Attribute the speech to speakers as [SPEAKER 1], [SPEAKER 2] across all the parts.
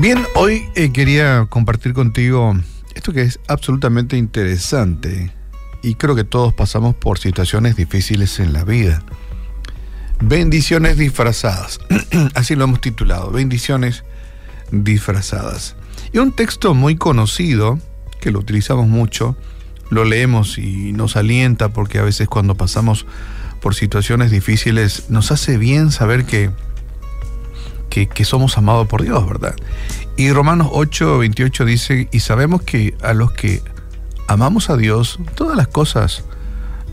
[SPEAKER 1] Bien, hoy eh, quería compartir contigo esto que es absolutamente interesante y creo que todos pasamos por situaciones difíciles en la vida. Bendiciones disfrazadas, así lo hemos titulado, bendiciones disfrazadas. Y un texto muy conocido, que lo utilizamos mucho, lo leemos y nos alienta porque a veces cuando pasamos por situaciones difíciles nos hace bien saber que que, somos amados por Dios, ¿verdad? Y Romanos 8, 28 dice, y sabemos que a los que amamos a Dios, todas las cosas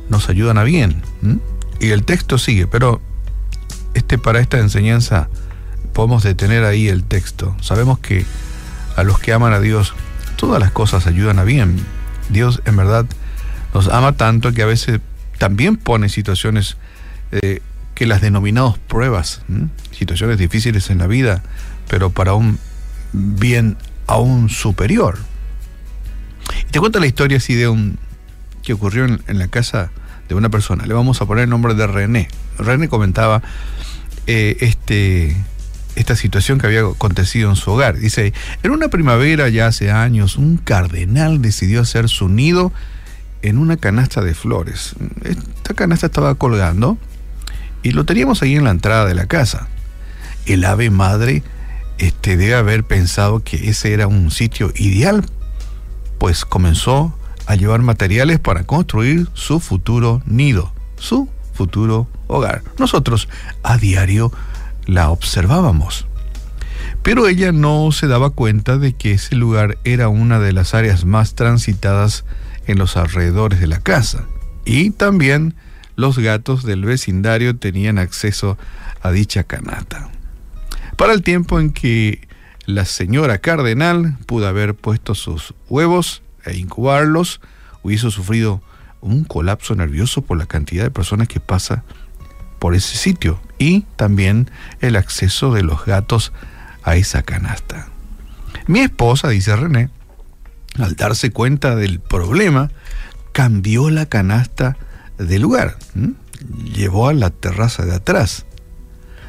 [SPEAKER 1] nos ayudan a bien. Y el texto sigue, pero este, para esta enseñanza podemos detener ahí el texto. Sabemos que a los que aman a Dios, todas las cosas ayudan a bien. Dios en verdad nos ama tanto que a veces también pone situaciones eh, que las denominadas pruebas, situaciones difíciles en la vida, pero para un bien aún superior. Y te cuento la historia así de un que ocurrió en, la casa de una persona. Le vamos a poner el nombre de René. René comentaba eh, este, esta situación que había acontecido en su hogar. Dice, en una primavera ya hace años, un cardenal decidió hacer su nido en una canasta de flores. Esta canasta estaba colgando y lo teníamos ahí en la entrada de la casa. El ave madre este, debe haber pensado que ese era un sitio ideal, pues comenzó a llevar materiales para construir su futuro nido, su futuro hogar. Nosotros a diario la observábamos. Pero ella no se daba cuenta de que ese lugar era una de las áreas más transitadas en los alrededores de la casa y también los gatos del vecindario tenían acceso a dicha canasta. Para el tiempo en que la señora Cardenal pudo haber puesto sus huevos e incubarlos, hubiese sufrido un colapso nervioso por la cantidad de personas que pasa por ese sitio y también el acceso de los gatos a esa canasta. Mi esposa, dice René, al darse cuenta del problema, cambió la canasta del lugar. Llevó a la terraza de atrás.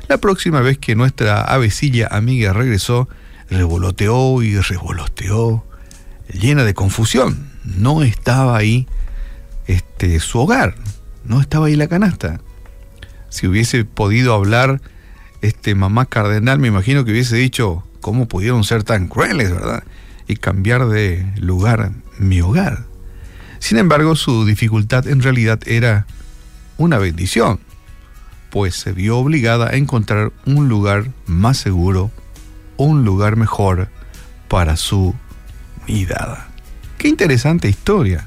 [SPEAKER 1] La próxima vez que nuestra avecilla amiga regresó, revoloteó y revoloteó, llena de confusión. No estaba ahí este, su hogar, no estaba ahí la canasta. Si hubiese podido hablar este mamá cardenal, me imagino que hubiese dicho, ¿cómo pudieron ser tan crueles, verdad? Y cambiar de lugar mi hogar. Sin embargo, su dificultad en realidad era una bendición, pues se vio obligada a encontrar un lugar más seguro, un lugar mejor para su mirada. Qué interesante historia.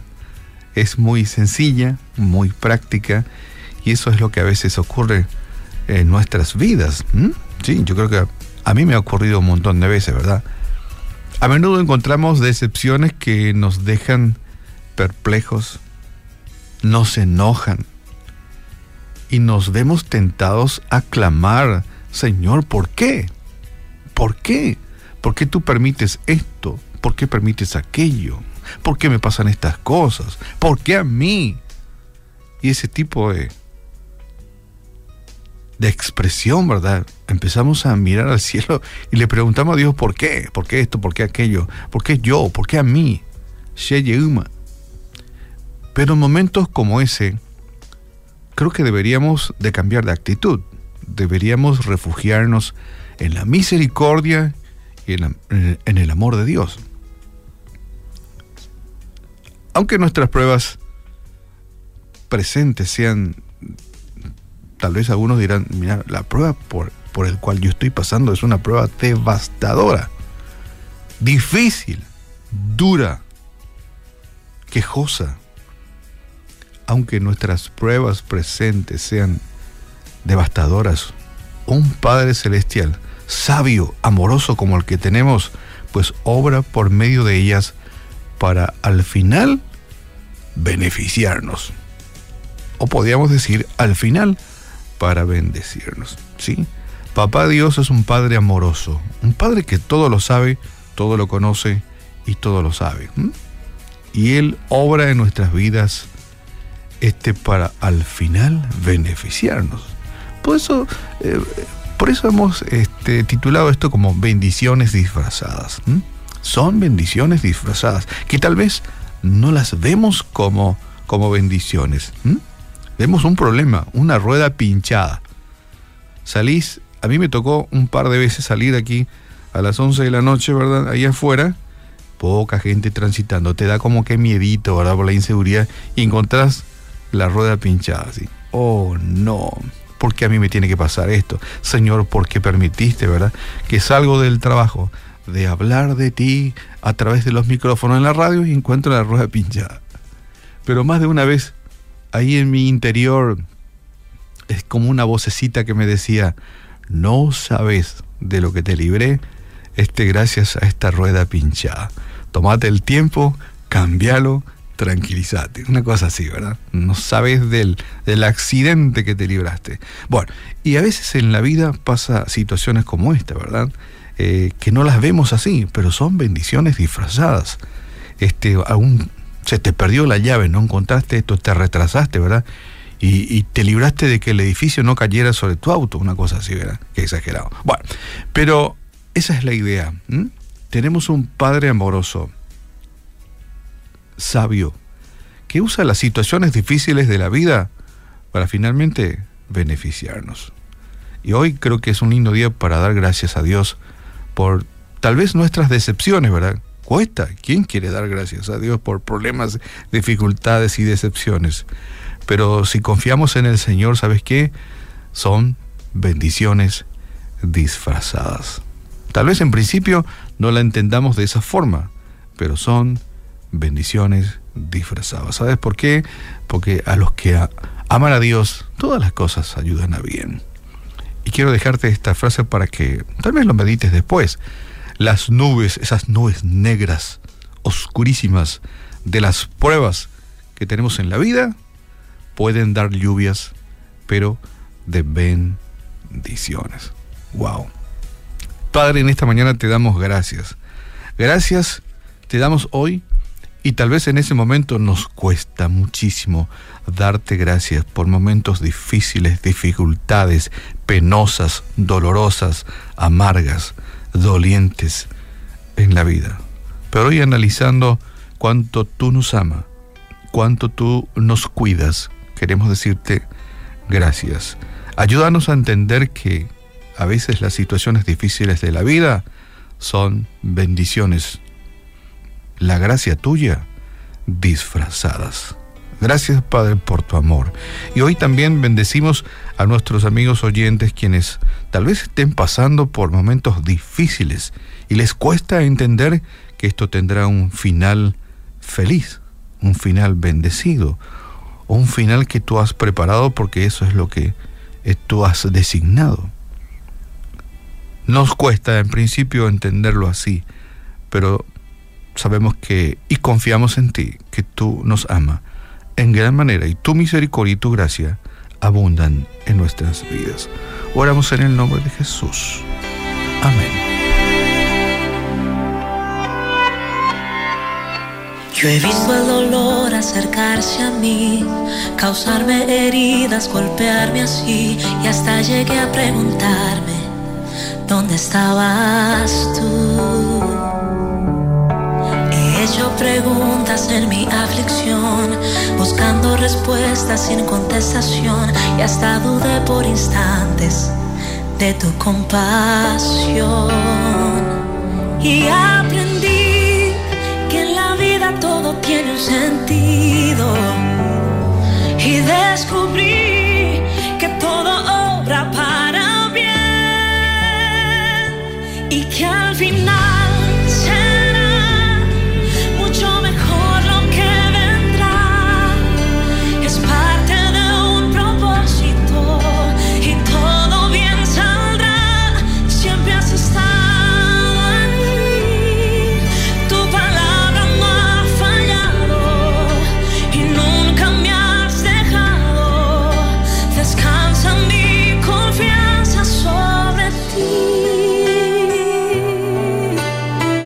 [SPEAKER 1] Es muy sencilla, muy práctica, y eso es lo que a veces ocurre en nuestras vidas. Sí, yo creo que a mí me ha ocurrido un montón de veces, ¿verdad? A menudo encontramos decepciones que nos dejan perplejos, nos enojan y nos vemos tentados a clamar, Señor, ¿por qué? ¿Por qué? ¿Por qué tú permites esto? ¿Por qué permites aquello? ¿Por qué me pasan estas cosas? ¿Por qué a mí? Y ese tipo de, de expresión, ¿verdad? Empezamos a mirar al cielo y le preguntamos a Dios, ¿por qué? ¿Por qué esto? ¿Por qué aquello? ¿Por qué yo? ¿Por qué a mí? Pero en momentos como ese, creo que deberíamos de cambiar de actitud. Deberíamos refugiarnos en la misericordia y en, el amor de Dios. Aunque nuestras pruebas presentes sean, tal vez algunos dirán, mira, la prueba por, por el cual yo estoy pasando es una prueba devastadora, difícil, dura, quejosa aunque nuestras pruebas presentes sean devastadoras, un Padre Celestial, sabio, amoroso como el que tenemos, pues obra por medio de ellas para al final beneficiarnos. O podríamos decir al final para bendecirnos. ¿sí? Papá Dios es un Padre amoroso, un Padre que todo lo sabe, todo lo conoce y todo lo sabe. Y Él obra en nuestras vidas este para al final beneficiarnos. Por eso, eh, Por eso hemos este, titulado esto como bendiciones disfrazadas. Son bendiciones disfrazadas, que tal vez no las vemos como, como bendiciones. Vemos un problema, una rueda pinchada. Salís, a mí me tocó un par de veces salir aquí a las 11 de la noche, ¿verdad? Ahí afuera, poca gente transitando, te da como que miedito, ¿verdad? Por la inseguridad y encontrás la rueda pinchada, así. Oh, no. ¿Por qué a mí me tiene que pasar esto? Señor, ¿por qué permitiste, verdad? Que salgo del trabajo de hablar de ti a través de los micrófonos en la radio y encuentro la rueda pinchada. Pero más de una vez, ahí en mi interior, es como una vocecita que me decía, no sabes de lo que te libré, este gracias a esta rueda pinchada. Tomate el tiempo, cambialo, tranquilízate. Una cosa así, ¿verdad? No sabes del, del accidente que te libraste. Bueno, y a veces en la vida pasa situaciones como esta, ¿verdad? Eh, que no las vemos así, pero son bendiciones disfrazadas. Este, aún se te perdió la llave, no encontraste esto, te retrasaste, ¿verdad? Y, te libraste de que el edificio no cayera sobre tu auto, una cosa así, ¿verdad? Qué exagerado. Bueno, pero esa es la idea. Tenemos un Padre amoroso, sabio, que usa las situaciones difíciles de la vida para finalmente beneficiarnos. Y hoy creo que es un lindo día para dar gracias a Dios por tal vez nuestras decepciones, ¿verdad? Cuesta. ¿Quién quiere dar gracias a Dios por problemas, dificultades y decepciones? Pero si confiamos en el Señor, ¿sabes qué? Son bendiciones disfrazadas. Tal vez en principio no la entendamos de esa forma, pero son bendiciones disfrazadas. ¿Sabes por qué? Porque a los que aman a Dios, todas las cosas ayudan a bien. Y quiero dejarte esta frase para que tal vez lo medites después. Las nubes, esas nubes negras, oscurísimas de las pruebas que tenemos en la vida, pueden dar lluvias, pero de bendiciones. Wow. Padre, en esta mañana te damos gracias. Gracias te damos hoy y tal vez en ese momento nos cuesta muchísimo darte gracias por momentos difíciles, dificultades, penosas, dolorosas, amargas, dolientes en la vida. Pero hoy analizando cuánto tú nos amas, cuánto tú nos cuidas, queremos decirte gracias. Ayúdanos a entender que a veces las situaciones difíciles de la vida son bendiciones la gracia tuya disfrazadas. Gracias Padre por tu amor. Y hoy también bendecimos a nuestros amigos oyentes quienes tal vez estén pasando por momentos difíciles y les cuesta entender que esto tendrá un final feliz, un final bendecido, un final que tú has preparado porque eso es lo que eh, tú has designado. Nos cuesta en principio entenderlo así, pero sabemos que y confiamos en ti, que tú nos amas en gran manera y tu misericordia y tu gracia abundan en nuestras vidas. Oramos en el nombre de Jesús. Amén.
[SPEAKER 2] Yo he visto el dolor acercarse a mí, causarme heridas, golpearme así, y hasta llegué a preguntarme, ¿dónde estabas tú? hecho preguntas en mi aflicción, buscando respuestas sin contestación y hasta dudé por instantes de tu compasión. Y aprendí que en la vida todo tiene un sentido y descubrí que todo obra para bien y que al final